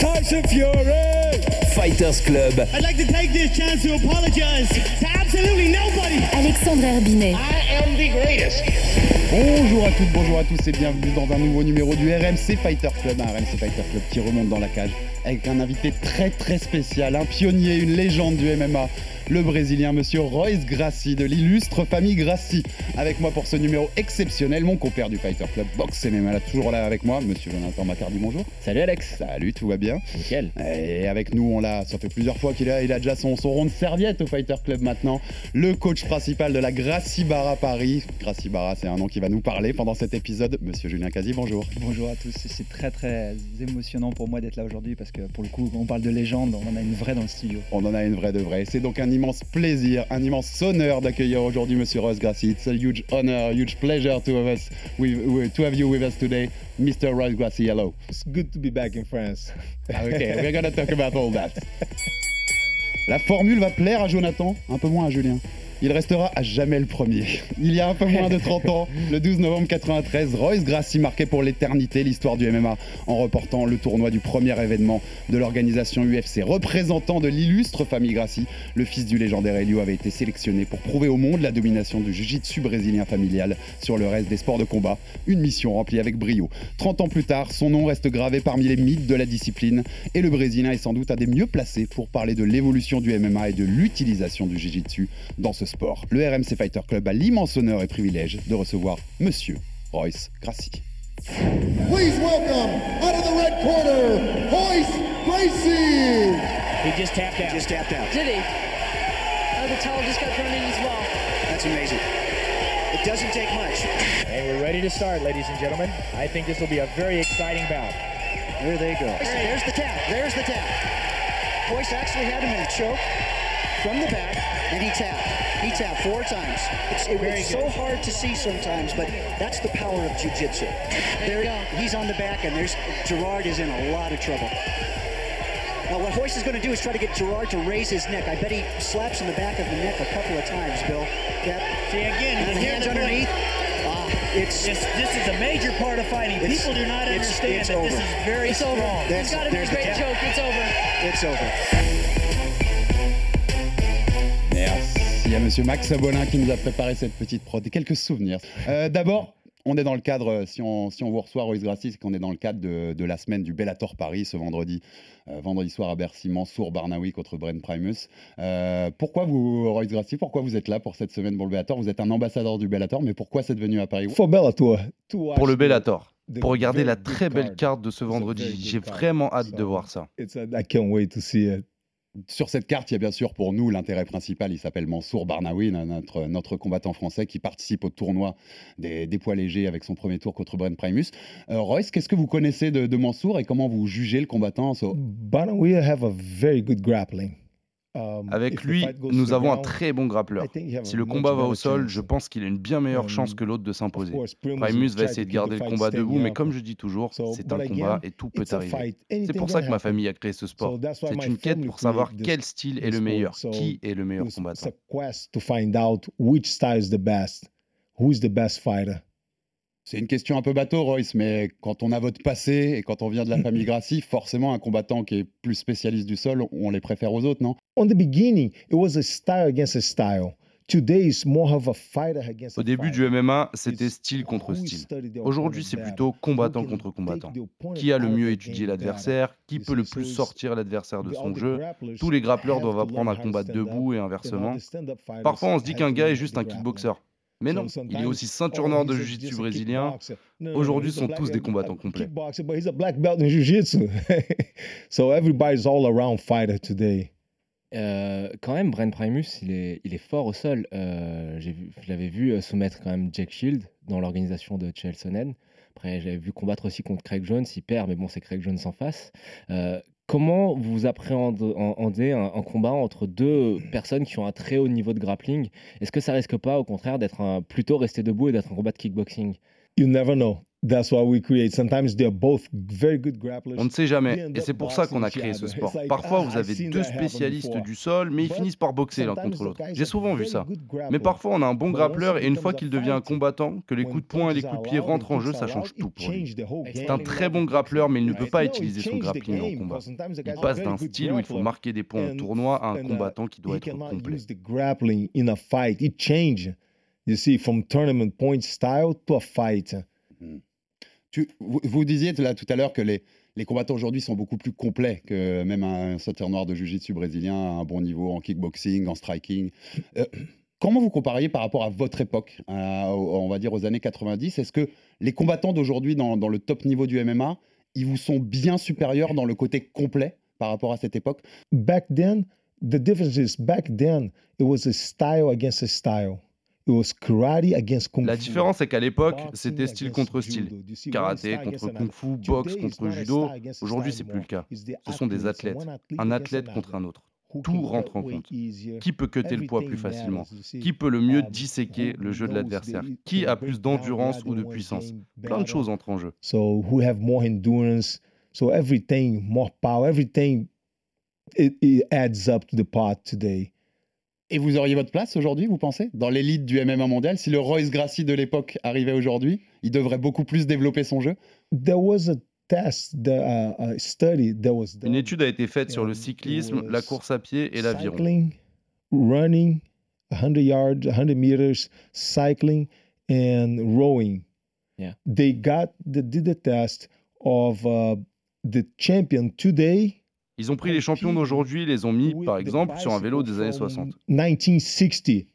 Tyson Fury. Fighters Club. I'd like to take this chance to apologize to absolutely nobody. Alexandre Herbinet. I am the greatest. Bonjour à toutes, bonjour à tous et bienvenue dans un nouveau numéro du RMC Fighter Club, un RMC Fighter Club qui remonte dans la cage avec un invité très très spécial, un pionnier, une légende du MMA, le Brésilien Monsieur Royce Gracie de l'illustre famille Gracie. Avec moi pour ce numéro exceptionnel, mon compère du Fighter Club Box MMA, là, toujours là avec moi, Monsieur Jonathan Macardy, bonjour. Salut Alex. Salut, tout va bien Nickel. Et avec nous, on l'a, ça fait plusieurs fois qu'il a, il a déjà son, son rond de serviette au Fighter Club maintenant. Le coach principal de la Gracie Barra Paris. Gracie Barra, c'est un nom qui va nous parler pendant cet épisode. Monsieur Julien Casi, bonjour. Bonjour à tous, c'est très très émotionnant pour moi d'être là aujourd'hui parce que pour le coup, on parle de légende, on en a une vraie dans le studio. On en a une vraie de vraie. C'est donc un immense plaisir, un immense honneur d'accueillir aujourd'hui Monsieur Ross Gracie. It's a huge honor, huge pleasure to have us, with, to have you with us today, Mr. Gracie. Hello. It's good to be back in France. Okay, we're gonna talk about all that. La formule va plaire à Jonathan, un peu moins à Julien. Il restera à jamais le premier. Il y a un peu moins de 30 ans, le 12 novembre 93, Royce Gracie marquait pour l'éternité l'histoire du MMA en reportant le tournoi du premier événement de l'organisation UFC. Représentant de l'illustre famille Gracie, le fils du légendaire Helio avait été sélectionné pour prouver au monde la domination du jiu-jitsu brésilien familial sur le reste des sports de combat. Une mission remplie avec brio. 30 ans plus tard, son nom reste gravé parmi les mythes de la discipline et le Brésilien est sans doute un des mieux placés pour parler de l'évolution du MMA et de l'utilisation du jiu-jitsu dans ce sport. Le RMC Fighter Club a l'immense honneur et privilège de recevoir Monsieur Royce Gracie. Please welcome out of the red corner, Royce Gracie. He just tapped out. Just tapped out. Did he? Oh, the towel just got thrown in as well. That's amazing. It doesn't take much. And we're ready to start, ladies and gentlemen. I think this will be a very exciting bout. There they go. There's the tap. There's the tap. Royce actually had him in a choke from the back, and he tapped. He tapped four times. It's, it, it's so hard to see sometimes, but that's the power of jiu-jitsu. There, he's on the back, and there's Gerard is in a lot of trouble. Now, what Hoist is going to do is try to get Gerard to raise his neck. I bet he slaps in the back of the neck a couple of times, Bill. Yep. See, again, And the hands the underneath. Ah, it's This, this is a major part of fighting. People do not understand it's that this is very It's strong. over. That's- It's got to be a great joke. It's over. it's over. Merci à Monsieur Max Sabolin qui nous a préparé cette petite prod. Et quelques souvenirs. Euh, D'abord, on est dans le cadre, euh, si on, si on vous reçoit Royce Gracie, c'est qu'on est dans le cadre de, de la semaine du Bellator Paris ce vendredi. Euh, vendredi soir à Bercy, Mansour Barnaoui contre Brent Primus. Euh, pourquoi vous, Royce Gracie, pourquoi vous êtes là pour cette semaine pour le Bellator Vous êtes un ambassadeur du Bellator, mais pourquoi c'est venu à Paris? For Bellator. Pour le the- Bellator. Pour regarder la très belle card. carte de ce a vendredi. J'ai vraiment hâte de voir ça. A, I can't wait to see it. Sur cette carte, il y a bien sûr pour nous l'intérêt principal. Il s'appelle Mansour Barnaoui, notre, combattant français qui participe au tournoi des, poids légers avec son premier tour contre Brent Primus. Euh, Royce, qu'est-ce que vous connaissez de, Mansour et comment vous jugez le combattant So- Barnawi have a very good grappling. Um, Avec lui, nous avons un très bon grappleur. Si le combat va au sol, je pense qu'il a une bien meilleure Um, chance que l'autre de s'imposer. Primus va essayer de garder le combat debout, mais comme je dis toujours, c'est un combat et tout peut arriver. C'est pour ça que ma famille a créé ce sport. C'est une quête pour savoir quel style est le meilleur, qui est le meilleur combattant? C'est une question un peu bateau, Royce, mais quand on a votre passé et quand on vient de la famille Gracie, forcément, un combattant qui est plus spécialiste du sol, on les préfère aux autres, non? On the beginning, it was a style against a style. Today, it's more of a fighter against Au début du MMA, c'était style contre who style. Aujourd'hui, c'est plutôt who combattant can contre combattant. Qui a le mieux étudié l'adversaire? Qui peut le plus sortir l'adversaire de son all the jeu? grapplers Tous les grappleurs have doivent apprendre à combattre debout et inversement. Parfois, on se dit have qu'un gars est juste un kickboxer. Mais non, il est aussi ceinture noire de jiu-jitsu brésilien. Aujourd'hui, sont tous des combattants complets. Kickboxer, but he's a black belt in jiu-jitsu. so everybody's all around fighter today. Euh, quand même, Brent Primus, il est, il est fort au sol. Euh, je l'avais vu euh, soumettre quand même Jack Shield dans l'organisation de Chael Sonnen. Après, j'avais vu combattre aussi contre Craig Jones. Il perd, mais bon, c'est Craig Jones en face. Euh, comment vous appréhendez un, un combat entre deux personnes qui ont un très haut niveau de grappling? Est-ce que ça risque pas, au contraire, d'être plutôt rester debout et d'être un combat de kickboxing? You never know. That's why we create. Sometimes they're both very good grapplers. On ne sait jamais, et c'est pour ça qu'on a créé ce sport. Parfois, ah, vous avez deux spécialistes du sol, mais ils finissent par boxer l'un contre l'autre. J'ai souvent vu ça. good Mais parfois, on a un bon grappleur, et une fois a qu'il devient un combattant, que les coups de poing et les coups de pied rentrent en jeu, ça change tout pour lui. C'est un très bon grappleur, mais il ne peut pas utiliser son grappling en combat. Il passe d'un style où il faut marquer des points en tournoi à un uh, combattant qui doit être complet. use the grappling in a fight. It changes. You see, from tournament point style to a fight. Vous, disiez tout à l'heure que les, combattants aujourd'hui sont beaucoup plus complets que même un sauteur noir de jiu-jitsu brésilien à un bon niveau en kickboxing, en striking. Euh, comment vous compariez par rapport à votre époque, on va dire aux années 90 Est-ce que les combattants d'aujourd'hui dans, dans le top niveau du MMA, ils vous sont bien supérieurs dans le côté complet par rapport à cette époque? Back then, the difference is back then, it was a style against a style. La différence, c'est qu'à l'époque, c'était style contre style. Karaté contre against kung another? fu, boxe contre judo. Aujourd'hui, c'est plus le cas. Ce sont des athlètes. Un athlète contre un autre. Tout rentre en compte. Qui peut cutter le poids plus facilement? Qui peut le mieux Um, disséquer le jeu de l'adversaire? the- Qui a plus d'endurance ou de puissance? Plein de choses entrent en jeu. So who have more endurance? So everything, more power, everything, it, it adds up to the pot today. Et vous auriez votre place aujourd'hui, vous pensez Dans l'élite du MMA mondial? Si le Royce Gracie de l'époque arrivait aujourd'hui, il devrait beaucoup plus développer son jeu? There was a test, the, uh, a study that was Une étude a été faite sur le cyclisme, la course à pied et l'aviron. Cycling, running, 100 yards, 100 meters, cycling, and rowing. Yeah. They got the, did the test of uh, the champion today. Ils ont pris les champions d'aujourd'hui, les ont mis, par exemple, sur un vélo des années 60. 1960.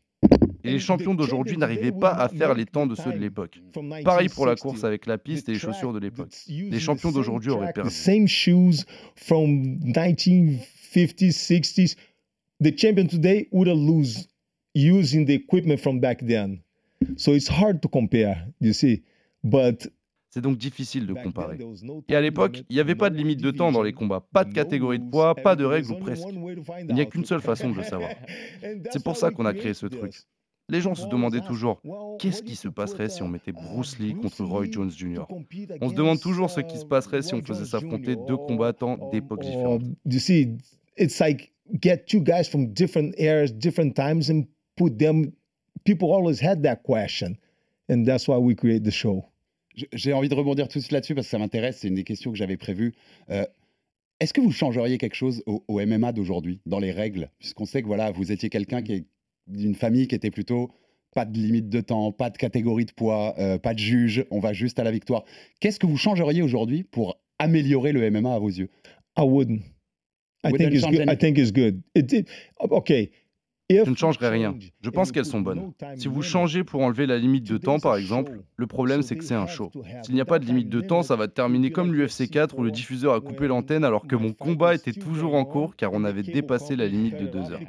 Et les champions d'aujourd'hui n'arriviaient pas à faire les temps de ceux de l'époque. Pareil pour la course avec la piste et les chaussures de l'époque. Les champions d'aujourd'hui auraient The perdu. same shoes from 1950s, 60s. The champion today would have lose using the equipment from back then. So it's hard to compare, you see. But C'est donc difficile de comparer. Et à l'époque, il n'y avait pas de limite de temps dans les combats, pas de catégorie de poids, pas de règles ou presque. Il n'y a qu'une seule façon de le savoir. C'est pour ça qu'on a créé ce truc. Les gens se demandaient toujours qu'est-ce qui se passerait si on mettait Bruce Lee contre Roy Jones Jr. On se demande toujours ce qui se passerait si on faisait s'affronter deux combattants d'époques différentes. Um, you see, it's like get two guys from different eras, different times, and put them. People always had that question, and that's why we create the show. J'ai envie de rebondir tout de suite là-dessus parce que ça m'intéresse, c'est une des questions que j'avais prévues. Euh, Est-ce que vous changeriez quelque chose au, au MMA d'aujourd'hui, dans les règles? Puisqu'on sait que voilà, vous étiez quelqu'un qui est d'une famille qui était plutôt pas de limite de temps, pas de catégorie de poids, euh, pas de juge, on va juste à la victoire. Qu'est-ce que vous changeriez aujourd'hui pour améliorer le MMA à vos yeux? I wouldn't. I think it's good. I think it's good. It, it, okay. Je ne changerai rien. Je pense qu'elles sont bonnes. Si vous changez pour enlever la limite de temps, par exemple, le problème c'est que c'est un show. S'il n'y a pas de limite de temps, ça va terminer comme l'UFC 4 où le diffuseur a coupé l'antenne alors que mon combat était toujours en cours car on avait dépassé la limite de deux heures.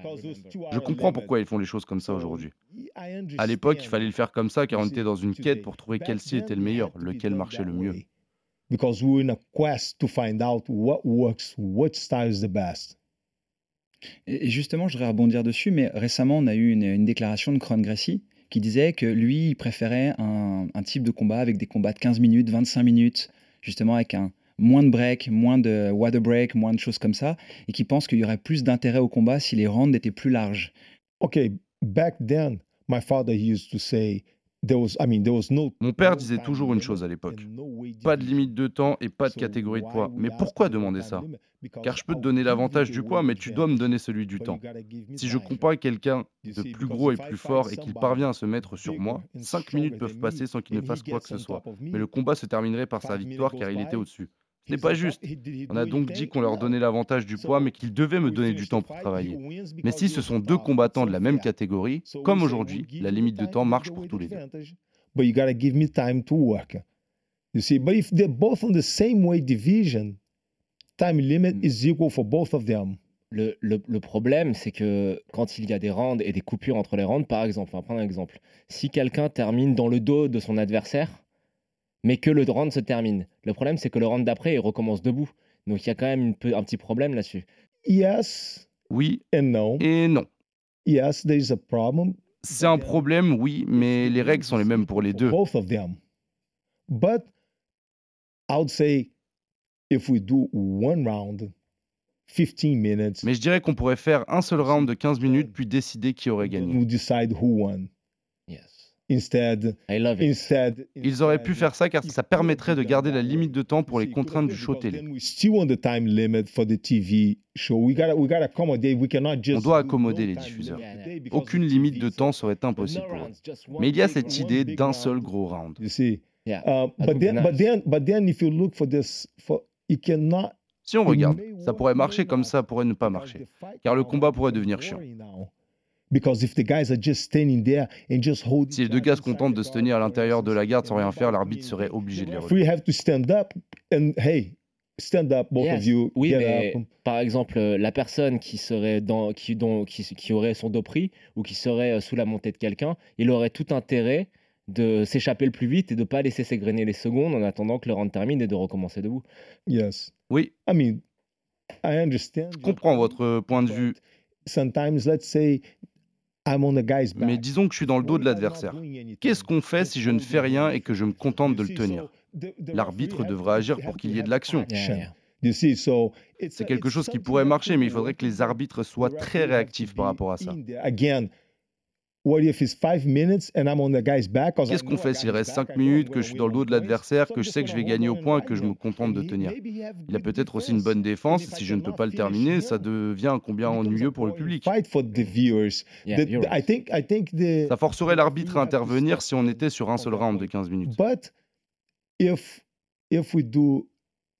Je comprends pourquoi ils font les choses comme ça aujourd'hui. À l'époque, il fallait le faire comme ça car on était dans une quête pour trouver quel style était le meilleur, lequel marchait le mieux. Because we were in a quest to find out what works, what style is the best. Et justement, je voudrais rebondir dessus, mais récemment, on a eu une, déclaration de Cron Gracie qui disait que lui, il préférait un, type de combat avec des combats de 15 minutes, 25 minutes, justement avec un moins de break, moins de water break, moins de choses comme ça, et qui pense qu'il y aurait plus d'intérêt au combat si les rounds étaient plus larges. Okay, back then, my father he used to say there was, I mean, there was no. Mon père disait toujours une chose à l'époque. Pas de limite de temps et pas de catégorie de poids. Mais pourquoi demander ça Car je peux te donner l'avantage du poids, mais tu dois me donner celui du temps. Si je combats quelqu'un de plus gros et plus fort et qu'il parvient à se mettre sur moi, 5 minutes peuvent passer sans qu'il ne fasse quoi que ce soit. Mais le combat se terminerait par sa victoire car il était au-dessus. Ce n'est pas juste. On a donc dit qu'on leur donnait l'avantage du poids, mais qu'ils devaient me donner du temps pour travailler. Mais si ce sont deux combattants de la même catégorie, comme aujourd'hui, la limite de temps marche pour tous les deux. But you gotta give me time to work. You see, but if they're both on the same weight division, time limit is equal for both of them. Le, le- le problème, c'est que quand il y a des rounds et des coupures entre les rounds, par exemple, on va prendre un exemple. Si quelqu'un termine dans le dos de son adversaire, mais que le round se termine. Le problème, c'est que le round d'après, il recommence debout. Donc il y a quand même une peu- un petit problème là-dessus. Yes Oui and no. et non. Yes, there is a problem. C'est un problème, oui, mais les règles sont les mêmes pour les deux. Both of them. But I would say if we do one round, 15 minutes, Mais je dirais qu'on pourrait faire un seul round de 15 minutes puis décider qui aurait gagné. we decide who won. Ils auraient pu faire ça car ça permettrait de garder la limite de temps pour les contraintes du show télé. we still on the time limit for the TV show. We gotta we gotta accommodate. We cannot just On doit accommoder les diffuseurs. Aucune limite de temps serait impossible pour eux. Mais il y a cette idée d'un seul gros round. Si on regarde, ça pourrait marcher comme ça pourrait ne pas marcher. Car le combat pourrait devenir chiant. Si les deux gars se contentent de se tenir à l'intérieur de la garde sans rien faire, l'arbitre serait obligé de les relever. Free have to stand up and hey, stand up, both Yes. of you. Oui, mais up. par exemple, euh, la personne qui serait dans, qui, dont- qui, qui aurait son dos pris ou qui serait euh, sous la montée de quelqu'un, il aurait tout intérêt de s'échapper le plus vite et de pas laisser s'égrener les secondes en attendant que le round termine et de recommencer debout. Yes. Oui. I mean, I understand. Je comprends votre point de vue, Sometimes, let's say, mais disons que je suis dans le dos de l'adversaire. Qu'est-ce qu'on fait si je ne fais rien et que je me contente de le tenir? L'arbitre devrait agir pour qu'il y ait de l'action. C'est quelque chose qui pourrait marcher, mais il faudrait que les arbitres soient très réactifs par rapport à ça. Qu'est-ce qu'on fait s'il reste back, 5 I know minutes, que je suis dans le dos de l'adversaire, que je sais que je vais gagner au point, que je me contente de tenir Il a peut-être aussi une defense. bonne défense, si je ne peux pas le terminer, ça devient un combien ennuyeux pour le public. Fight for the viewers. Yeah, The- you're the- I think I think the Ça forcerait l'arbitre à intervenir si on était sur un seul round de 15 minutes. But if if we do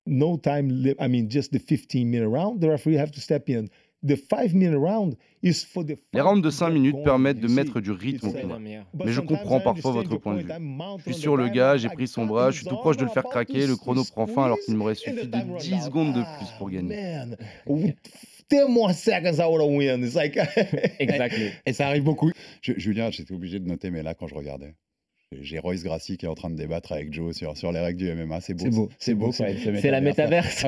no time I mean just the 15 minute round, the referee have to step in. The five minute round is for the Les rounds de 5 minutes permettent de mettre du rythme au combat. Mais je comprends parfois votre point de vue. Je suis sur le gars, j'ai pris son bras, je suis tout proche de le faire craquer, le chrono prend fin alors qu'il m'aurait suffi de 10 secondes de plus pour gagner. Man, with 10 more seconds I would have win. It's like Exactly. Et ça arrive beaucoup. Je- Julien, j'étais obligé de noter, mais là, quand je regardais, j'ai Royce Gracie qui est en train de débattre avec Joe sur, sur les règles du MMA. C'est beau. C'est beau, C'est la métaverse.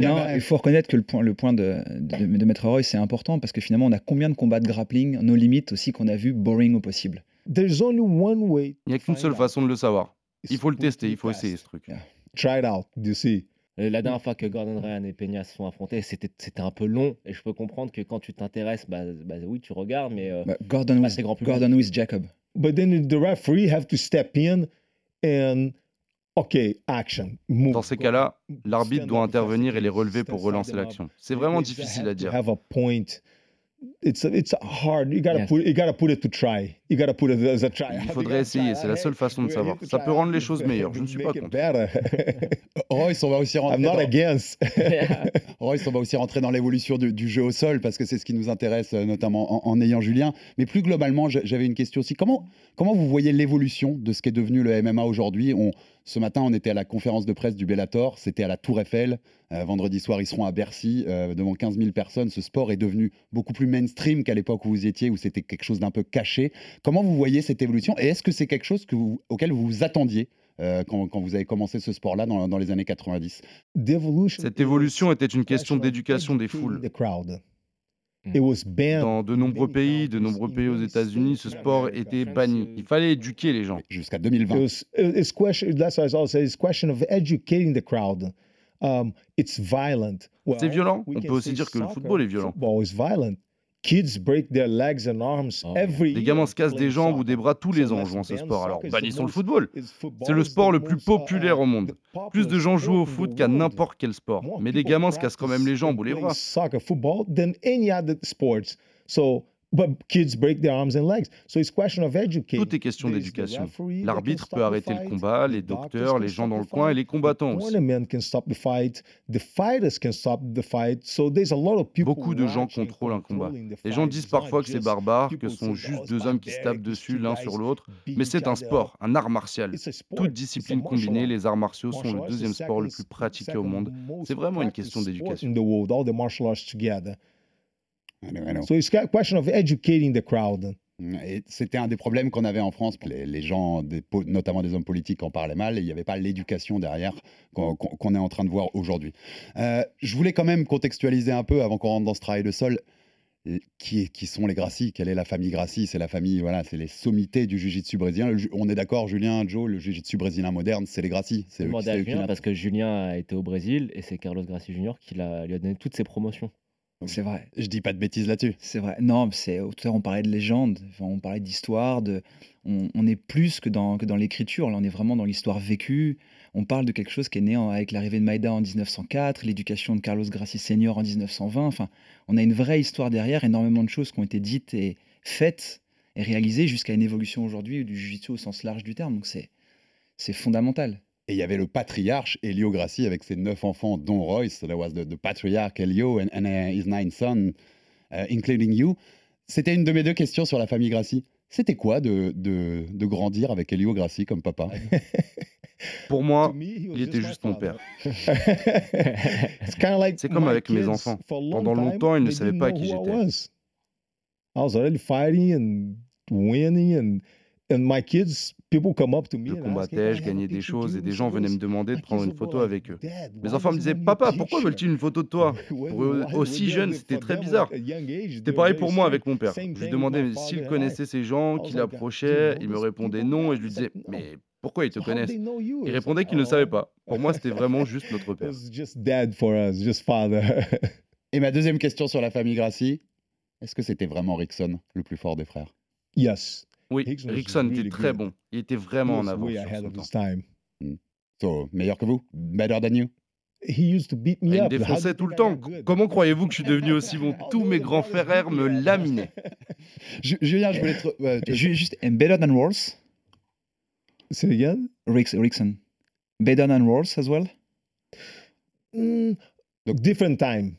Non, il faut reconnaître que le point, le point de, de, de Maître Roy, c'est important parce que finalement, on a combien de combats de grappling, nos limites aussi qu'on a vu boring au possible? there's only one way. Il n'y a qu'une seule façon de le savoir. Il faut le tester, il faut essayer ce truc. Try it out. You see. Euh, La dernière fois que Gordon Ryan et Peña se sont affrontés, c'était c'était un peu long et je peux comprendre que quand tu t'intéresses, bah, bah oui, tu regardes, mais euh, Bah, Gordon, with, grand. Gordon with Jacob. But then the referee have to step in and okay, action. Move. Dans ces cas-là, l'arbitre doit intervenir et les relever pour relancer l'action. C'est vraiment difficile à dire. It's it's hard. You gotta Yes. put you gotta put it to try. You gotta put it as a try. Il faudrait essayer, c'est la seule façon de savoir. Ça peut rendre les choses meilleures, je ne suis pas contre. Royce, on va aussi rentrer I'm not dans... against. Royce, on va aussi rentrer dans l'évolution du, du jeu au sol parce que c'est ce qui nous intéresse, euh, notamment en, en ayant Julien. Mais plus globalement, j'a- j'avais une question aussi. Comment, comment vous voyez l'évolution de ce qui est devenu le MMA aujourd'hui? On- Ce matin, on était à la conférence de presse du Bellator, c'était à la Tour Eiffel. Euh, vendredi soir, ils seront à Bercy euh, devant 15 000 personnes. Ce sport est devenu beaucoup plus mainstream qu'à l'époque où vous étiez, où c'était quelque chose d'un peu caché. Comment vous voyez cette évolution Et est-ce que c'est quelque chose que vous- auquel vous vous attendiez euh, quand, quand vous avez commencé ce sport-là dans, dans les années 90 Cette évolution était une question d'éducation des foules. Dans de nombreux pays, de nombreux pays aux États-Unis, ce sport était banni. Il fallait éduquer les gens. Jusqu'à 2020. It was, it's question. That's what I always say. It's question of educating the crowd. Um, C'est violent? On peut aussi dire que le football est violent. Kids break their legs and arms every Les gamins se cassent des jambes ou des bras tous les ans en jouant ce sport. Alors bannissons le football. C'est le sport le plus most, populaire uh, au monde. Plus de gens jouent au foot qu'à n'importe quel sport. Mais les gamins se cassent quand même les jambes ou les bras. Play Soccer, football than any other sports. So, but kids break their arms and legs. So it's question of educating. Tout est question d'éducation. L'arbitre peut the arrêter le combat, les docteurs, les gens stop dans the le coin et fight, les combattants the aussi. tournament can stop the fight. The fighters can stop the fight. So there's a lot of people Beaucoup de gens contrôlent un combat. Les gens fight. disent parfois que c'est barbare, que people ce sont juste "Oh, deux hommes qui se tapent dessus l'un sur l'autre. Mais c'est un other." sport, un art martial. It's a sport. Toute discipline combinée, les arts martiaux sont Martial le deuxième the sport le plus pratiqué au monde. C'est vraiment une question d'éducation. I know, I know. So it's a question of educating the crowd. Et c'était un des problèmes qu'on avait en France. Les, les gens, des notamment des hommes politiques, en parlaient mal. et Il n'y avait pas l'éducation derrière qu'on est en train de voir aujourd'hui. Euh, je voulais quand même contextualiser un peu avant qu'on rentre dans ce travail de sol. Qui, sont les Gracie Quelle est la famille Gracie C'est la famille, voilà, c'est les sommités du jiu-jitsu brésilien. Le on est d'accord, Julien, Joe, le jiu-jitsu brésilien moderne, c'est les Gracie. C'est qui Julien parce que Julien a été au Brésil et c'est Carlos Gracie Jr. qui lui a donné toutes ses promotions. C'est vrai. Je dis pas de bêtises là-dessus. C'est vrai. Non, c'est tout à l'heure on parlait de légende, enfin, on parlait d'histoire, de on, on est plus que dans que dans l'écriture. Là, on est vraiment dans l'histoire vécue. On parle de quelque chose qui est né en- avec l'arrivée de Maïda en 1904, l'éducation de Carlos Gracie Senior en 1920. Enfin, on a une vraie histoire derrière, énormément de choses qui ont été dites et faites et réalisées jusqu'à une évolution aujourd'hui du jiu-jitsu au sens large du terme. Donc c'est c'est fondamental. Et il y avait le patriarche Elio Grassi avec ses neuf enfants, dont Royce. There was the, the patriarch Elio and, and uh, his nine sons, uh, including you. C'était une de mes deux questions sur la famille Grassi. C'était quoi de, de, de grandir avec Elio Grassi comme papa? Pour moi, il était juste mon père. C'est comme avec mes enfants. Pendant longtemps, ils ne savaient pas qui j'étais. I was already fighting and winning and and my kids, people come up to me Je and ask, combattais, je gagnais des choses et des gens venaient me demander de prendre une photo avec eux. Mes enfants me disaient Papa, pourquoi veulent-ils une photo de toi Pour eux aussi jeunes, c'était très bizarre. C'était pareil pour moi avec mon père. Je lui demandais s'il connaissait ces gens, qu'il approchait. Il me répondait non et je lui disais Mais pourquoi ils te connaissent Il répondait qu'il ne savait pas. Pour moi, c'était vraiment juste notre père. It's just dad for us, just father. Et ma deuxième question sur la famille Grassi, est-ce que c'était vraiment Rickson, le plus fort des frères? Yes. Oui, Rickson était really très good. bon. Il était vraiment en avance way sur ahead son of temps. his time. Hmm. So, meilleur que vous? Better than you? He used to beat me Il me défonçait tout le temps. Comment croyez-vous que je suis devenu aussi bon? Tous mes grands frères me laminaient. Ju- Julien, je voulais ouais, te- Ju- Juste and better than it again? Rix, Rickson. Better than Rolls as well? Mm, different time.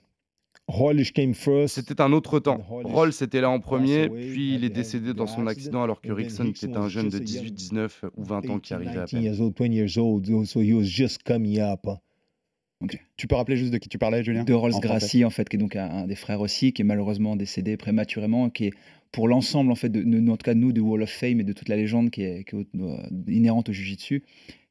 C'était un autre temps. Rolls était là en premier, puis il est décédé dans son accident alors que Rickson était un was jeune de just a young 18, 19 ou 20 ans qui 18, arrivait à 19 peine. years old, 20 years old. So he was just coming up. Tu peux rappeler juste de qui tu parlais, Julien? De Rolls Gracie en fait qui est donc un, un des frères aussi qui est malheureusement décédé prématurément qui est pour l'ensemble en fait de, de- en tout cas de nous du Wall of Fame et de toute la légende qui est, qui est au- euh, inhérente au Jiu-Jitsu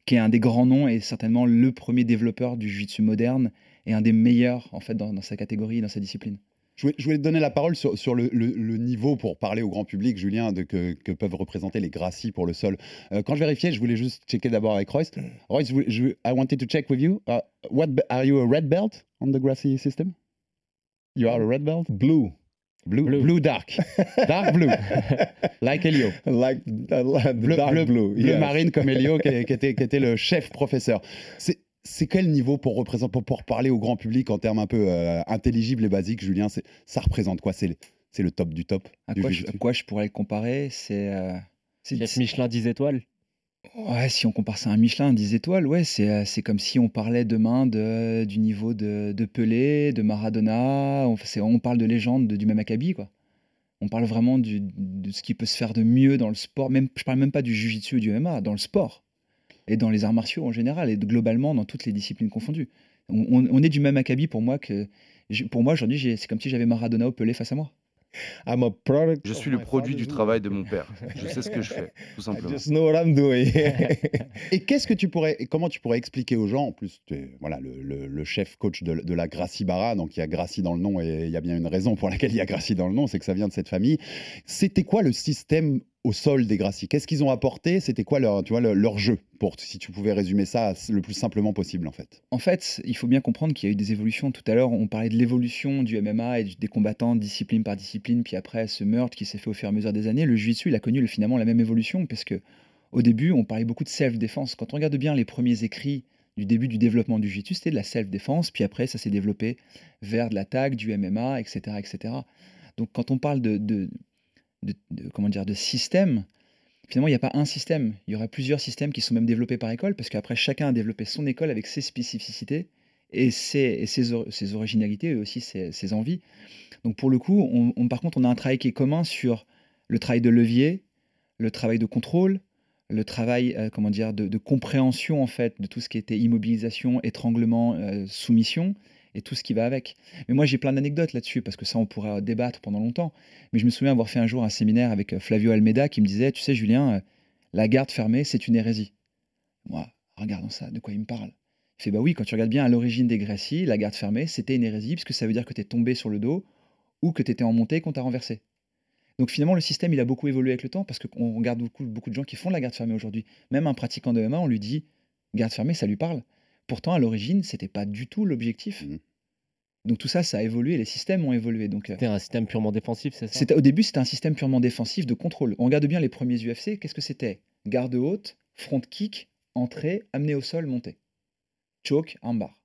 qui est un des grands noms et certainement le premier développeur du Jiu-Jitsu moderne et un des meilleurs en fait dans, dans sa catégorie dans sa discipline Je voulais, je voulais te donner la parole sur, sur le, le- le niveau pour parler au grand public, Julien, de, que, que peuvent représenter les Gracie pour le sol. Euh, quand je vérifiais, je voulais juste checker d'abord avec Royce. Royce, je I wanted to check with you. Uh, what are you a red belt on the Gracie system? You are a red belt? Blue. Blue, Blue. blue dark. Dark blue. like Elio. Like, uh, like the Bleu, dark bleu- blue. bleu yes. marine comme Elio, qui, qui était, qui était le chef professeur. C'est. C'est quel niveau pour, représenter, pour, pour parler au grand public en termes un peu euh, intelligibles et basiques, Julien c'est- Ça représente quoi? C'est le, c'est le top du top à du quoi, je, jiu-jitsu. à quoi je pourrais le comparer? C'est euh, Michelin 10 étoiles. Ouais, si on compare ça à un Michelin, 10 étoiles, ouais, c'est euh, c'est comme si on parlait demain de, du niveau de, de Pelé, de Maradona, on, c'est- on parle de légende de- du même acabit, quoi. On parle vraiment du- de ce qui peut se faire de mieux dans le sport, même, je parle même pas du Jiu-Jitsu ou du MMA, dans le sport, et dans les arts martiaux en général, et globalement dans toutes les disciplines confondues. On, on- on est du même acabit pour moi que... Pour moi, aujourd'hui, c'est comme si j'avais Maradona ou Pelé face à moi. I'm a product Je of suis le my produit du father's travail de work. mon père. Je sais ce que je fais, tout I simplement. just know what I'm doing. Et qu'est-ce que tu pourrais, comment tu pourrais expliquer aux gens, en plus, tu es voilà, le, le- le chef coach de, de la Gracie Barra, donc il y a Gracie dans le nom et il y a bien une raison pour laquelle il y a Gracie dans le nom, c'est que ça vient de cette famille. C'était quoi le système au sol des Gracie Qu'est-ce qu'ils ont apporté? C'était quoi leur, tu vois, leur, leur jeu pour, Si tu pouvais résumer ça le plus simplement possible, en fait? En fait, il faut bien comprendre qu'il y a eu des évolutions. Tout à l'heure, on parlait de l'évolution du MMA et des combattants discipline par discipline, puis après ce meurtre qui s'est fait au fur et à mesure des années. Le jiu-jitsu, il a connu le- finalement la même évolution, parce que au début, on parlait beaucoup de self-défense. Quand on regarde bien les premiers écrits du début du développement du jiu-jitsu, c'était de la self-défense, puis après, ça s'est développé vers de l'attaque, du MMA, etc., etc. Donc, quand on parle de, de- comment dire, de système, finalement, il n'y a pas un système. Il y aura plusieurs systèmes qui sont même développés par école, parce qu'après, chacun a développé son école avec ses spécificités et ses, et ses, or- originalités et aussi ses, ses envies. Donc, pour le coup, on, par contre, on a un travail qui est commun sur le travail de levier, le travail de contrôle, le travail, euh, comment dire, de, de compréhension en fait de tout ce qui était immobilisation, étranglement, euh, soumission, et tout ce qui va avec. Mais moi, j'ai plein d'anecdotes là-dessus, parce que ça, on pourrait débattre pendant longtemps. Mais je me souviens avoir fait un jour un séminaire avec euh, Flavio Almeida qui me disait, tu sais, Julien, euh, la garde fermée, c'est une hérésie. Moi, regardons ça, de quoi il me parle? Il fait, bah oui, quand tu regardes bien à l'origine des Grécies, la garde fermée, c'était une hérésie, puisque ça veut dire que tu es tombé sur le dos ou que tu étais en montée et qu'on t'a renversé. Donc finalement, le système, il a beaucoup évolué avec le temps, parce qu'on regarde beaucoup, beaucoup de gens qui font de la garde fermée aujourd'hui. Même un pratiquant de MMA, on lui dit, garde fermée, ça lui parle. Pourtant, à l'origine, c'était pas du tout l'objectif. Mmh. Donc tout ça, ça a évolué, les systèmes ont évolué. Donc euh, C'était un système purement défensif, c'est ça? au début, c'était un système purement défensif de contrôle. On regarde bien les premiers UFC, qu'est-ce que c'était? Garde haute, front kick, entrée, amener au sol, montée. Choke, armbar.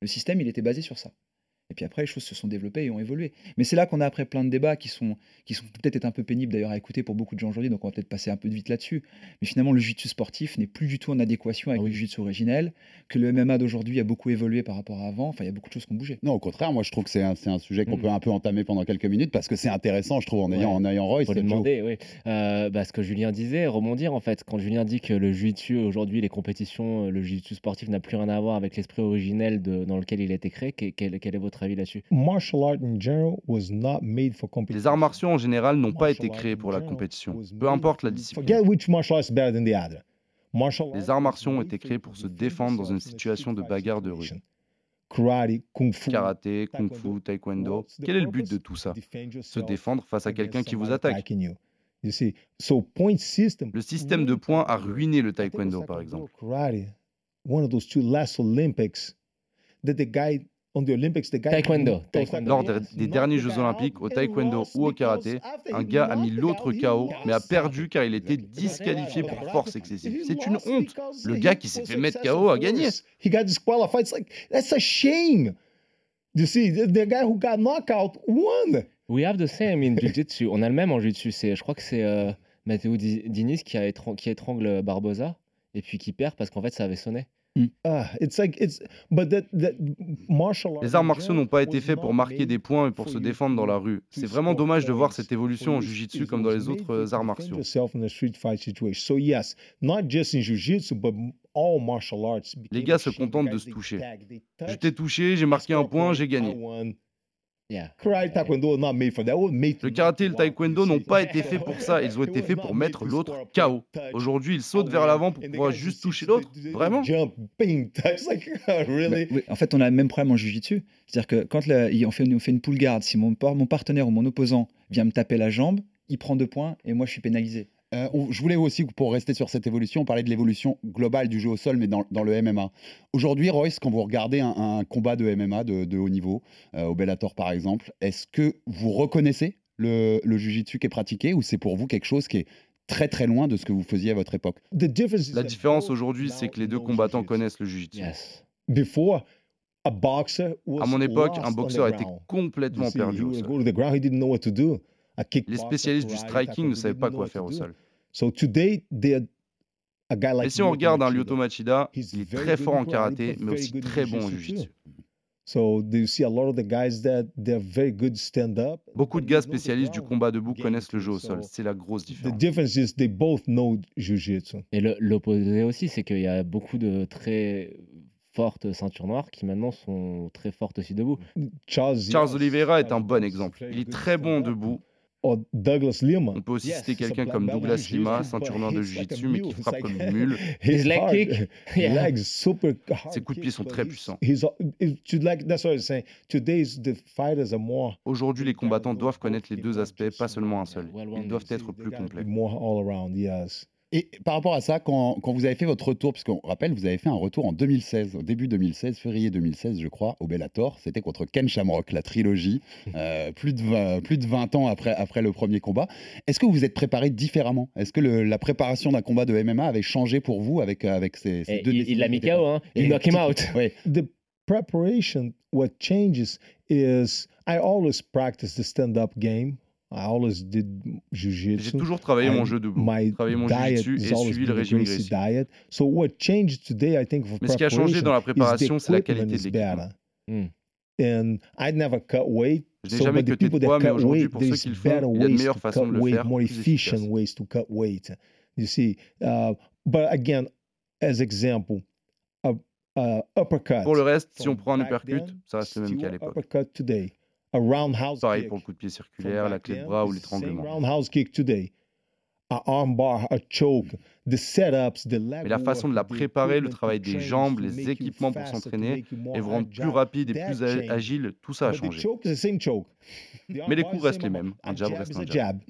Le système, il était basé sur ça. Et puis après, les choses se sont développées et ont évolué. Mais c'est là qu'on a après plein de débats qui sont, qui sont peut-être être un peu pénibles d'ailleurs à écouter pour beaucoup de gens aujourd'hui, donc on va peut-être passer un peu de vite là-dessus. Mais finalement, le jiu-jitsu sportif n'est plus du tout en adéquation avec le jiu-jitsu originel, que le MMA d'aujourd'hui a beaucoup évolué par rapport à avant. Enfin, il y a beaucoup de choses qui ont bougé. Non, au contraire, moi je trouve que c'est un, c'est un sujet qu'on Mm. peut un peu entamer pendant quelques minutes parce que c'est intéressant, je trouve, en ayant, Ouais. en ayant lui Joe. demander, oui. Euh, bah, ce que Julien disait, rebondir en fait. Quand Julien dit que le jiu-jitsu aujourd'hui, les compétitions, le jiu-jitsu sportif n'a plus rien à voir avec l'esprit originel de- dans lequel il a été créé, que- quel, quel est votre avis là-dessus? Martial art in general was not made for competition. Les arts martiaux en général n'ont pas été créés pour la compétition, peu importe la discipline. Forget which martial art is better than the other. Martial art Les arts martiaux ont été créés pour se défendre dans une situation de bagarre de rue. karate, kung fu, Karaté, kung fu, taekwondo. Quel est le but de tout ça? Se défendre face à quelqu'un qui vous attaque. attacking you. You see, so point system. Le système de points a ruiné le taekwondo, par exemple. Taekwondo, taekwondo. Lors des, des derniers Jeux Olympiques, au taekwondo ou au karaté, un gars a mis l'autre KO, mais a perdu car il était disqualifié pour force excessive. C'est une honte. Le gars qui s'est fait mettre KO a gagné. He got disqualified. It's like that's a shame. You see, the, guy who got knocked out won. We have the same in jiu-jitsu. On a le même en jiu-jitsu. C'est- Je crois que c'est euh, Matteo Di- Diniz qui, a étran- qui étrangle Barbosa et puis qui perd parce qu'en fait ça avait sonné. Ah, it's like it's but that that martial art Les arts martiaux n'ont pas été faits pour marquer des points et pour for se défendre dans la rue. C'est vraiment dommage de voir cette évolution en jiu-jitsu comme dans les autres euh, arts martiaux. Les gars se contentent de se toucher. Je t'ai touché, j'ai marqué un point, j'ai gagné. Le karaté et le taekwondo n'ont pas été faits pour ça, ils ont été faits not pour mettre l'autre KO. Aujourd'hui, ils sautent vers l'avant pour pouvoir juste just toucher l'autre. Vraiment? Bah, oui, en fait, on a le même problème en jiu-jitsu. C'est-à-dire que quand on, fait, on fait une pull guard, si mon partenaire ou mon opposant vient me taper la jambe, il prend deux points et moi je suis pénalisé. Euh, on- je voulais aussi, pour rester sur cette évolution, parler de l'évolution globale du jeu au sol, mais dans, dans le MMA. Aujourd'hui, Royce, quand vous regardez un, un combat de MMA de, de haut niveau, euh, au Bellator par exemple, est-ce que vous reconnaissez le, le jiu-jitsu qui est pratiqué ou c'est pour vous quelque chose qui est très très loin de ce que vous faisiez à votre époque? The difference is La that différence aujourd'hui, c'est que les deux know combattants jiu-jitsu. connaissent le jiu-jitsu. Yes. Before, a boxer was À mon époque, un boxeur était complètement perdu he au sol. Les spécialistes du striking ne savaient pas know quoi what faire to au do. sol. So today, they're a guy like Et si on regarde un Machida. Lyoto Machida, He's il est very très fort in en karate, karaté, but mais very aussi très bon en jiu-jitsu jiu-jitsu. So do you see a lot of the guys that they're very good stand up. Beaucoup de gars spécialistes du combat debout connaissent le jeu au sol. So C'est la grosse The différence. difference is they both know jiu-jitsu. Et le- l'opposé aussi, c'est qu'il y a beaucoup de très fortes ceintures noires qui maintenant sont très fortes aussi debout. Charles, Charles Oliveira est un bon exemple. very Il est très bon debout. Or Douglas Lima. On peut aussi citer quelqu'un comme Douglas Lima, ceinture noire de jiu-jitsu, mais qui frappe comme une mule. His His leg hard- kick. Yeah. legs super hard Ses coups de pied sont très puissants. he's a- it- to like that's what I'm saying. Today's the fighters are more Aujourd'hui, les combattants doivent connaître les deux aspects, pas seulement un seul. Ils doivent être plus complets. Et par rapport à ça, quand, quand vous avez fait votre retour, puisqu'on rappelle, vous avez fait un retour en 2016, au début 2016, février 2016, je crois, au Bellator. C'était contre Ken Shamrock, la trilogie, euh, plus, de 20, plus de 20 ans après, après le premier combat. Est-ce que vous vous êtes préparé différemment? Est-ce que le- la préparation d'un combat de MMA avait changé pour vous avec, euh, avec ces, ces Et deux il- il l'a mis KO, hein. Il knock him out. Ouais. The preparation, what changes is I always practice the stand-up game. I always did J'ai toujours travaillé mon jeu debout, My travaillé mon diet jiu-jitsu et always suivi le the régime Gracie diet. So what changed today, I think, for Mais ce qui a changé dans la preparation préparation, c'est la qualité de l'équipement. better. Hmm. And I never cut weight. Je n'ai So, jamais cuté de people that poids, mais cut aujourd'hui, weight, pour ceux there's qui le better font, il y a de ways meilleures to façons cut de le weight, faire, more efficient ways to cut weight. You see, uh, but again, as example, a, uh, uppercut. Pour le reste, si on prend un uppercut, then, ça reste le même qu'à l'époque. Pareil kick pour le coup de pied circulaire, la clé de bras ou l'étranglement. roundhouse kick today. A armbar, a choke, the setups, the leg Mais la façon de la préparer, le travail des jambes, les équipements pour s'entraîner et vous rendre plus rapide et plus agile, tout ça a But the changé. Mais les coups restent les mêmes. Un jab reste un jab.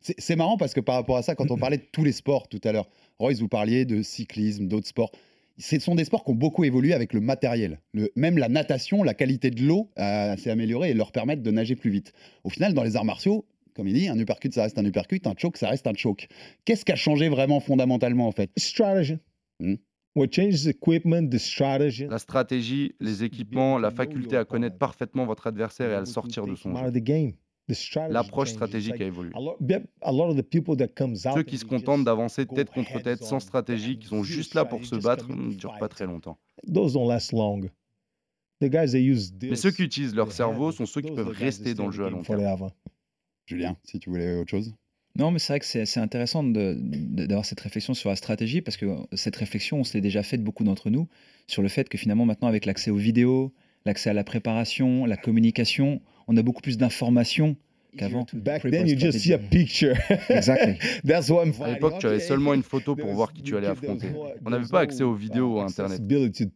c'est marrant parce que par rapport à ça, quand on parlait de tous les sports tout à l'heure, Royce, vous parliez de cyclisme, d'autres sports. Ce sont des sports qui ont beaucoup évolué avec le matériel. Le- même la natation, la qualité de l'eau euh, s'est améliorée et leur permettent de nager plus vite. Au final, dans les arts martiaux, comme il dit, un uppercut, ça reste un uppercut, un choke, ça reste un choke. Qu'est-ce qui a changé vraiment fondamentalement en fait? Strategy. Hmm? What changes the equipment, the strategy. La stratégie, les équipements, la faculté à connaître parfaitement votre adversaire et à le sortir de son jeu. L'approche stratégique a évolué. Ceux qui se contentent d'avancer tête contre tête sans stratégie, qui sont juste là pour se battre, ne durent pas très longtemps. Those don't last long. The guys that use this, Mais ceux qui utilisent leur cerveau have- sont ceux qui those peuvent rester stay dans in le the jeu à long terme. Julien, si tu voulais autre chose Non, mais c'est vrai que c'est intéressant de- de- d'avoir cette réflexion sur la stratégie parce que cette réflexion, on se l'est déjà faite beaucoup d'entre nous sur le fait que finalement, maintenant, avec l'accès aux vidéos, l'accès à la préparation, la communication, on a beaucoup plus d'informations qu'avant. Back then, you just see a picture. Exactly. That's what I'm À l'époque, tu avais seulement une photo pour voir qui tu allais affronter. On n'avait pas accès aux vidéos ou à Internet.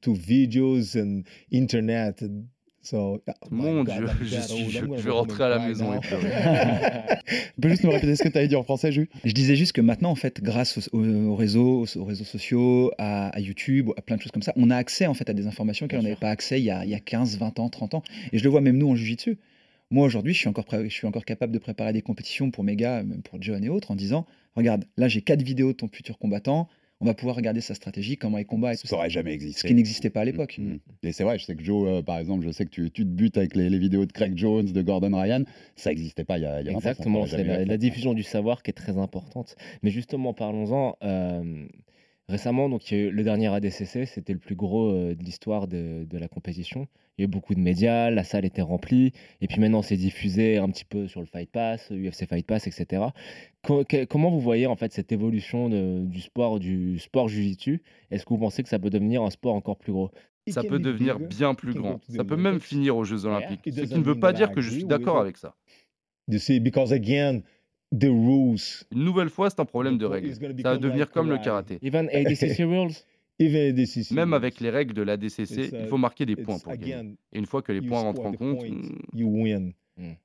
to videos and internet. So, oh Mon God, Dieu, je, suis- vais rentrer à la maison now. et pleurer. Tu peux juste nous répéter ce que tu avais dit en français, Ju Je disais juste que maintenant, en fait, grâce aux, aux réseaux, aux réseaux sociaux, à, à YouTube, à plein de choses comme ça, on a accès en fait à des informations auxquelles on n'avait pas accès il y, a, il y a 15, 20 ans, 30 ans. Et je le vois même nous en Jiu-Jitsu. Moi aujourd'hui, je suis encore prêt- je suis encore capable de préparer des compétitions pour mes gars, même pour John et autres, en disant regarde, là j'ai quatre vidéos de ton futur combattant. On va pouvoir regarder sa stratégie, comment il combat et tout Ça ça. aurait jamais existé. Ce qui n'existait pas à l'époque. Mm. Et c'est vrai, je sais que Joe, euh, par exemple, je sais que tu, tu te butes avec les, les vidéos de Craig Jones, de Gordon Ryan. Ça n'existait pas il y a, il y a 20 ans, ça Exactement, c'est la, diffusion du savoir qui est très importante. Mais justement, parlons-en. euh, récemment, donc, il y a eu le dernier ADCC, c'était le plus gros euh, de l'histoire de, de la compétition. Il y a eu beaucoup de médias, la salle était remplie. Et puis maintenant, c'est diffusé un petit peu sur le Fight Pass, UFC Fight Pass, etc. Que- comment vous voyez en fait cette évolution de- du sport, du sport jiu-jitsu? Est-ce que vous pensez que ça peut devenir un sport encore plus gros? Ça peut devenir bien plus grand. Ça peut même finir aux Jeux Olympiques. It Ce qui ne veut pas that I dire que je agree suis with d'accord avec ça. You see, because again, the rules. Une nouvelle fois, c'est un problème de règles. it's gonna Ça va become devenir like comme le karate. karaté. Even ADCC rules? Même avec les règles de l'ADCC, It's, il uh, faut marquer des points pour gagner. again, Et une fois que les points rentrent en compte, point, hmm, you win.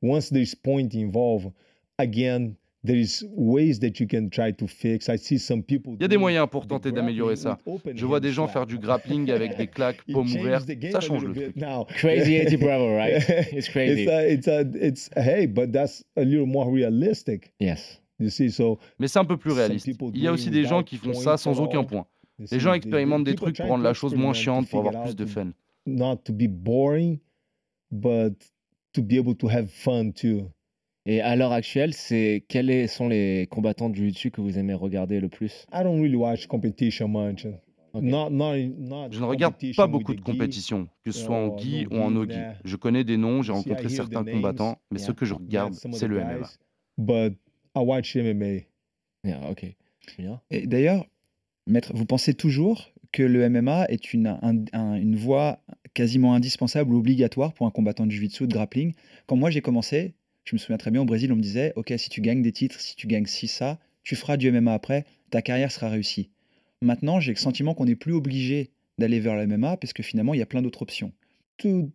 Once there's point involved, again, there is ways that you can try to fix. I see some people. il y a des doing moyens pour tenter d'améliorer ça. grappling with open Je vois des gens faire du grappling avec des claques, paumes ouvertes. Ça a change le truc. now. Crazy Eddie Bravo, right? It's crazy. It's a, it's a, it's hey, but that's a little more realistic. Yes. You see, so Mais c'est un peu plus réaliste. people Il y a aussi des gens without qui font ça sans aucun point. Les gens expérimentent des people trucs pour rendre la chose moins experiment to chiante, pour avoir plus de fun. Not to be boring, but to be able to have fun too. Et à l'heure actuelle, c'est quels sont les combattants de jiu-jitsu que vous aimez regarder le plus? I don't really watch competition much. Not, not, not Je ne regarde competition pas beaucoup the de compétitions, que ce soit en gi no ou en gi, no-gi. Je connais des noms, j'ai see, rencontré certains names, combattants, mais ce que je regarde, c'est le guys, MMA. But I watch MMA. Yeah, ok. Bien. Et d'ailleurs, maître, vous pensez toujours que le MMA est une, un- un- une voie quasiment indispensable ou obligatoire pour un combattant de jiu-jitsu ou de grappling? Quand moi j'ai commencé, je me souviens très bien, au Brésil, on me disait Ok, si tu gagnes des titres, si tu gagnes ci, ça, tu feras du MMA après, ta carrière sera réussie. Maintenant, j'ai le sentiment qu'on n'est plus obligé d'aller vers le MMA parce que finalement, il y a plein d'autres options. To,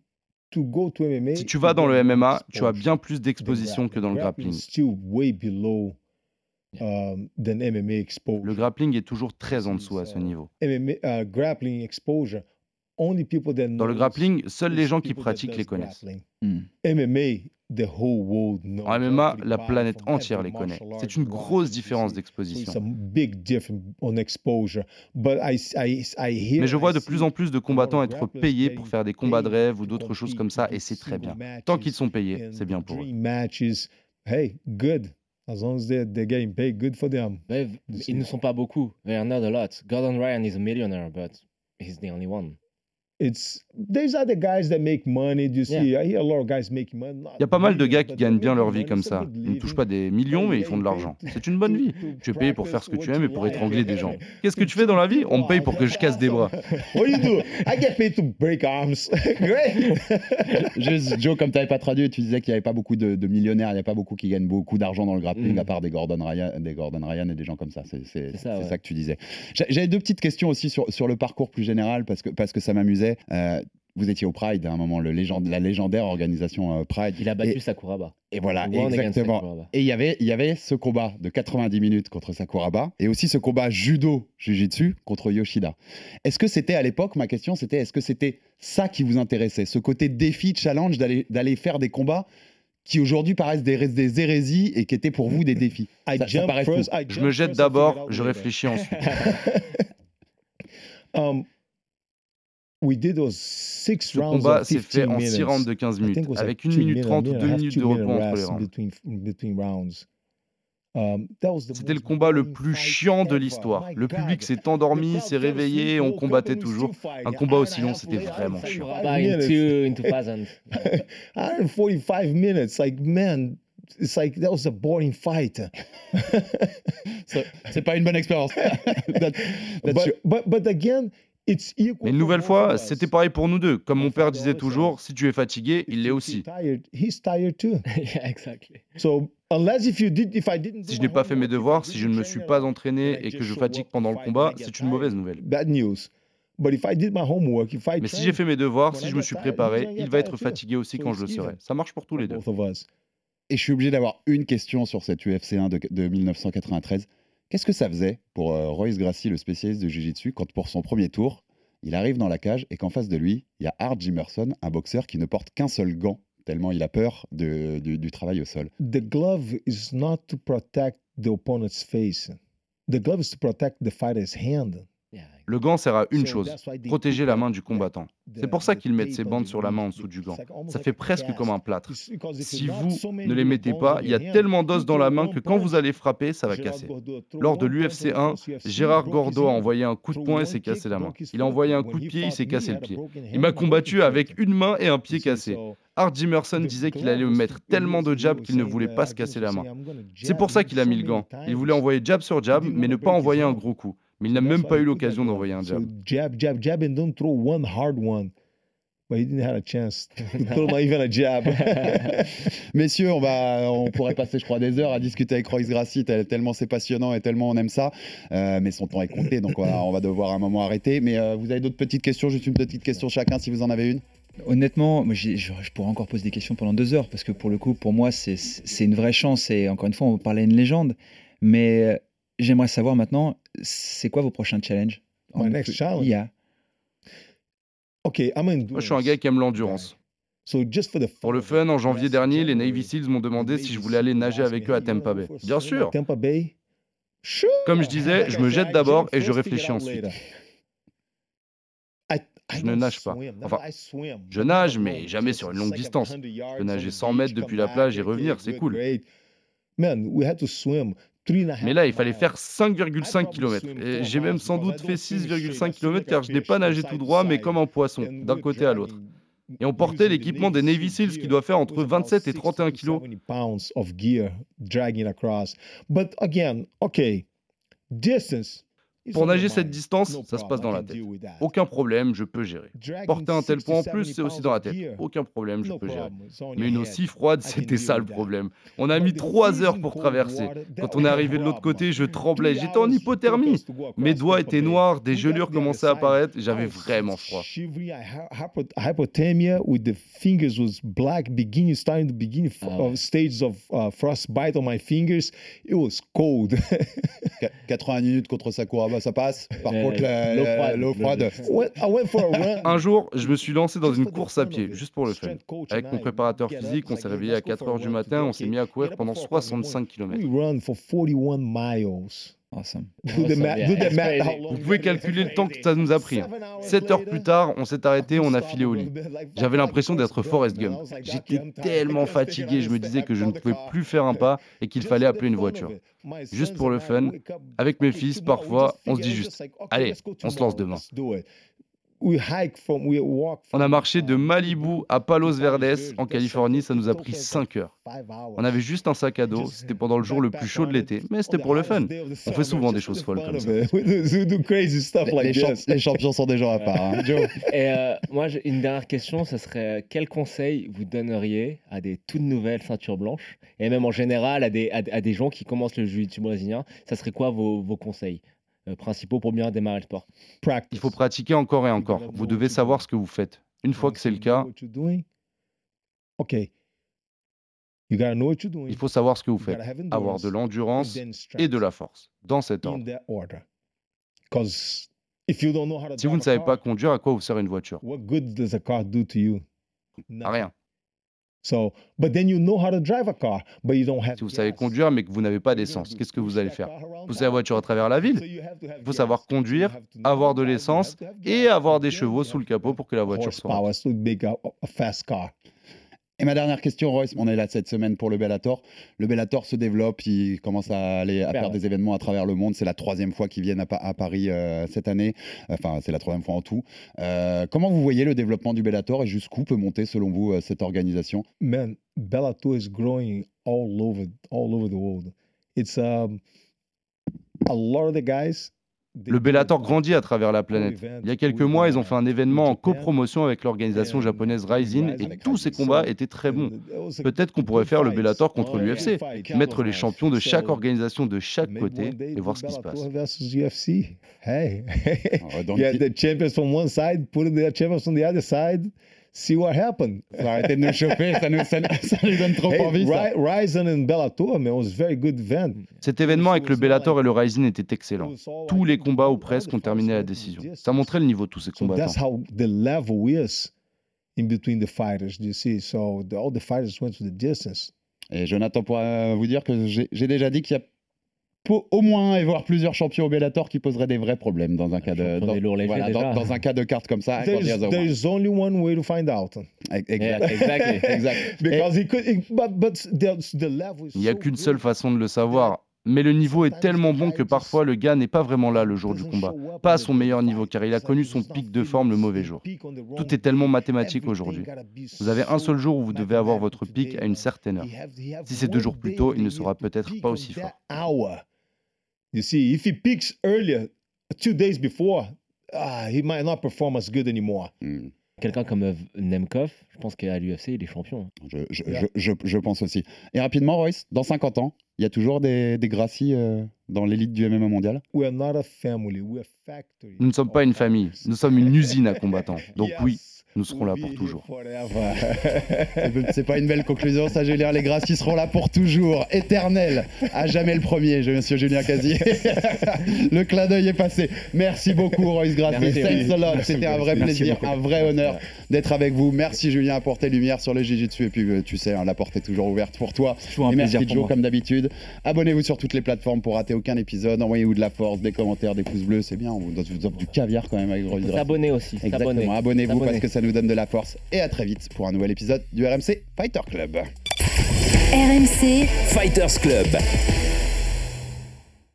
to go to MMA, Si tu vas dans you le MMA, tu as bien plus than d'exposition que dans le Grappling um, than MMA exposure. Le grappling est toujours très en dessous à ce So, niveau. MMA, uh, grappling exposure, only people that Dans le grappling, seuls les gens qui pratiquent les connaissent. Hmm. MMA, the whole world knows. En MMA, la planète entière les connaît. C'est une grosse différence d'exposition. a big difference on exposure. But I, I, I hear, Mais je vois de see plus en plus de combattants être payés pour faire des combats de paid rêve ou to d'autres choses comme ça, et c'est très bien. Tant qu'ils sont payés, c'est bien pour eux. dream matches. Hey, good. As long as they're, they're getting paid, good for them. See. ils ne sont pas beaucoup. They are not a lot. Gordon Ryan is a millionaire, but he's the only one. It's there's other guys that make money. You see, I hear a lot of guys making money. Il y a pas mal de gars qui gagnent bien leur vie comme ça. Ils ne touchent pas des millions, mais ils font de l'argent. C'est une bonne vie. Tu es payé pour faire ce que tu aimes et pour étrangler des gens. Qu'est-ce que tu fais dans la vie? On me paye pour que je casse des bras. What do you do? I get paid to break arms. Great. Juste, Joe, comme tu n'avais pas traduit, tu disais qu'il n'y avait pas beaucoup de, de millionnaires, il n'y a pas beaucoup qui gagnent beaucoup d'argent dans le grappling, Mm. à part des Gordon, Ryan, des Gordon Ryan et des gens comme ça. C'est ça, c'est ouais. ça que tu disais. J'a- J'avais deux petites questions aussi sur, sur le parcours plus général, parce que, parce que ça m'amusait. Euh, vous étiez au Pride à un moment, le légende, la légendaire organisation euh, Pride. Il a battu Et- Sakuraba. Et voilà, exactement. Et il y avait, il y avait ce combat de 90 minutes contre Sakuraba et aussi ce combat judo jiu-jitsu contre Yoshida. Est-ce que c'était à l'époque, ma question c'était, est-ce que c'était ça qui vous intéressait, ce côté défi, challenge d'aller d'aller faire des combats qui aujourd'hui paraissent des, des hérésies et qui étaient pour vous des défis? Ça- ça paraît first. Je me jette d'abord, je réfléchis ensuite. Um, we did those six Ce rounds combat s'est 15 fait en minutes. 6 rounds de 15 I think minutes, avec like 1 two minute 30 ou minutes, 2 and a half, minutes de repos entre les rounds. Between, between rounds. Um, that was the C'était le combat le plus chiant de l'histoire. Le public s'est endormi, s'est réveillé, on combattait toujours. Un combat aussi long, c'était vraiment chiant. Sakuraba in, minutes. two, in 2000. 145 minutes. Like, man, it's like that was a boring fight. C'est- pas une bonne expérience. But, your- but, but again. Mais une nouvelle fois, c'était pareil pour nous deux. Comme mon père disait toujours, si tu es fatigué, il l'est aussi. Si je n'ai pas fait mes devoirs, si je ne me suis pas entraîné et que je fatigue pendant le combat, c'est une mauvaise nouvelle. Mais si j'ai fait mes devoirs, si je me suis préparé, il va être fatigué aussi quand je le serai. Ça marche pour tous les deux. Et je suis obligé d'avoir une question sur cette UFC 1 de, de 1993. Qu'est-ce que ça faisait pour euh, Royce Gracie, le spécialiste de Jiu-Jitsu, quand pour son premier tour, il arrive dans la cage et qu'en face de lui, il y a Art Jimerson, un boxeur qui ne porte qu'un seul gant, tellement il a peur du, du travail au sol. The glove is not to protect the opponent's face. The glove is to protect the fighter's hand. Le gant sert à une chose, protéger la main du combattant. C'est pour ça qu'ils mettent ces bandes sur la main en dessous du gant. Ça fait presque comme un plâtre. Si vous ne les mettez pas, il y a tellement d'os dans la main que quand vous allez frapper, ça va casser. Lors de l'UFC 1, Gérard Gordo a envoyé un coup de poing et s'est cassé la main. Il a envoyé un coup de pied, il s'est cassé le pied. Il m'a combattu avec une main et un pied cassé. Art Jimerson disait qu'il allait me mettre tellement de jabs qu'il ne voulait pas se casser la main. C'est pour ça qu'il a mis le gant. Il voulait envoyer jab sur jab, mais ne pas envoyer un gros coup. Mais il n'a même pas eu l'occasion d'envoyer un jab. So jab, jab, jab, and don't throw one hard one. But he didn't have a chance to throw not even a jab. Messieurs, on, va, on pourrait passer, je crois, des heures à discuter avec Royce Gracie, tel- tellement c'est passionnant et tellement on aime ça. Euh, mais son temps est compté, donc on va, on va devoir un moment arrêter. Mais euh, vous avez d'autres petites questions? Juste une petite question chacun, si vous en avez une. Honnêtement, moi, je, je pourrais encore poser des questions pendant deux heures parce que pour le coup, pour moi, c'est- une vraie chance. Et encore une fois, on parlait à une légende. Mais euh, j'aimerais savoir maintenant, c'est quoi vos prochains challenges? My next challenge? Yeah. okay, I'm Moi, je suis un gars qui aime l'endurance. So just for the Pour le fun, en janvier dernier, les Navy Seals m'ont demandé si je voulais aller nager avec eux à Tampa Bay. Bien sûr. Tampa Bay. Sure. Comme je disais, je me Like I said, jette I d'abord jump et je réfléchis ensuite. Je ne don't nage pas. Enfin, je nage, mais jamais sur une longue distance. Je peux nager 100 mètres depuis la plage et revenir, c'est cool. Mais là, il fallait faire miles. 5,5 km. Et j'ai même sans doute fait 6,5 km car je n'ai pas nagé tout droit, mais comme un poisson, d'un côté à l'autre. Et on portait l'équipement des Navy Seals qui doit faire entre 27 et 31 kg. 70 pounds of gear dragging across. But again, okay, distance. is Pour nager cette distance, ça se passe I dans la tête. Aucun problème, je peux gérer. Porter un tel 60, poids en plus, 70 c'est aussi dans la tête. Aucun problème, je peux gérer. Mais une eau si froide, c'était ça le problème. On a mis 3 heures pour traverser. Quand on est arrivé de l'autre problem. côté, je tremblais. J'étais en hypothermie. Mes doigts étaient noirs, des gelures commençaient à apparaître. J'avais I was vraiment froid. Ah stages of uh, 80 minutes contre Ça passe. Par Euh, contre, l'eau froide. froide. Un jour, je me suis lancé dans une course à pied, juste pour le fun. Avec mon préparateur physique, on s'est réveillé à let's go 4 for a heures du matin, on s'est mis à courir pendant at four o'clock in the morning. 65 km. We run for 41 miles. Awesome. Do Oh, the ça math. vient. Do the It's math. crazy. how long Vous pouvez calculer le temps que ça nous a pris. 7 heures plus tard, on s'est arrêté, on a filé au lit. J'avais l'impression d'être Forrest Gump. J'étais tellement fatigué, je me disais que je ne pouvais plus faire un pas et qu'il fallait appeler une voiture. Juste pour le fun, avec mes fils, parfois, on se dit juste, allez, on se lance demain. On a marché de Malibu à Palos Verdes en Californie, ça nous a pris 5 heures. On avait juste un sac à dos, c'était pendant le jour le plus chaud de l'été, mais c'était pour le fun. On fait souvent des choses folles comme ça. Les, like les champ- this. les champions sont des gens à part. hein. Joe Et euh, moi, une dernière question, ce serait quel conseil vous donneriez à des toutes nouvelles ceintures blanches? Et même en général à des, à, à des gens qui commencent le jiu-jitsu brésilien Ça serait quoi vos, vos conseils? euh, principaux pour bien démarrer le sport Il faut pratiquer encore et encore. Vous devez savoir ce que vous faites. Une fois que c'est le cas, What you're doing? Okay. You gotta know what you're doing. il faut savoir ce que vous You faites. Avoir de l'endurance et de la force, dans cet ordre. Si vous ne savez pas conduire, à quoi vous sert une voiture? what good does a car do to you? À rien. Si vous savez conduire mais que vous n'avez pas d'essence, qu'est-ce que vous allez faire? Pousser la voiture à travers la ville. Il faut savoir conduire, avoir de l'essence et avoir des chevaux sous le capot pour que la voiture soit Et ma dernière question, Royce, on est là cette semaine pour le Bellator. Le Bellator se développe, il commence à aller à faire des événements à travers le monde. C'est la troisième fois qu'ils viennent à Paris euh, cette année. Enfin, c'est la troisième fois en tout. Euh, comment vous voyez le développement du Bellator et jusqu'où peut monter, selon vous, euh, cette organisation? Man, Bellator is growing all over, all over the world. It's um, a lot of the guys. Le Bellator grandit à travers la planète. Il y a quelques mois, ils ont fait un événement en copromotion avec l'organisation japonaise Rising et tous ces combats étaient très bons. Peut-être qu'on pourrait faire le Bellator contre l'UFC, mettre les champions de chaque organisation de chaque côté et voir ce qui se passe. Hey, Ah the champions from one side, put the champions on the other side, see what happened. Faut arrêter de nous chauffer, ça nous, ça, ça nous donne trop Hey, envie. ça. Ryzen and Bellator, man, was a very good event. Cet événement avec le Bellator et le Rising était excellent. Tous les combats ou presque ont terminé à la décision. Ça montrait le niveau de tous ces So that's combattants. how the level is in between the fighters. You see, so the, all the fighters went to the distance. Et Jonathan pourra vous dire que j'ai déjà dit qu'il y a au moins et voire plusieurs champions au Bellator qui poseraient des vrais problèmes dans un cas de dans, des lourds légers, voilà, dans- déjà. dans un cas de carte comme ça. There's, only one way to find out. Exact. Yeah, exactly. exact. Because he could, he- but but the, the level is Il n'y a so qu'une good. seule façon de le savoir. Mais le niveau est tellement bon que parfois le gars n'est pas vraiment là le jour du combat. Pas à son meilleur niveau car il a connu son pic de forme le mauvais jour. Tout est tellement mathématique aujourd'hui. Vous avez un seul jour où vous devez avoir votre pic à une certaine heure. Si c'est deux jours plus tôt, il ne sera peut-être pas aussi fort. You see, if he peaks earlier, two days before, ah, he might not perform as good anymore. Hmm. Quelqu'un comme Nemkov, je pense qu'à l'UFC, il est champion. Je, je, je, je, je pense aussi. Et rapidement, Royce, dans 50 ans, il y a toujours des, des Gracie euh, dans l'élite du MMA mondial? We are not a family, we are a factory. Nous ne sommes pas une famille, nous sommes une usine à combattants. Donc oui, nous serons là pour toujours. C'est- pas une belle conclusion, ça, Julien. Les Gracie seront là pour toujours, éternels, à jamais le premier, je- monsieur Julien Casier. le clin d'œil est passé. Merci beaucoup, Royce Gracie. Merci. Thanks a lot. C'était un vrai Merci plaisir, beaucoup. un vrai honneur d'être avec vous. Merci, Julien, à porter lumière sur le Jiu-Jitsu. Et puis, euh, tu sais, hein, la porte est toujours ouverte pour toi. Et merci, Joe, moi. comme d'habitude. Abonnez-vous sur toutes les plateformes pour rater aucun épisode. Envoyez-vous de la force, des commentaires, des pouces bleus. C'est bien, on vous vous offre du caviar quand même avec Royce Gracie. S'abonner aussi. Exactement, abonnez-vous parce que ça nous donne de la force. Et à très vite pour un nouvel épisode du RMC Fighter Club. RMC, Fighters Club.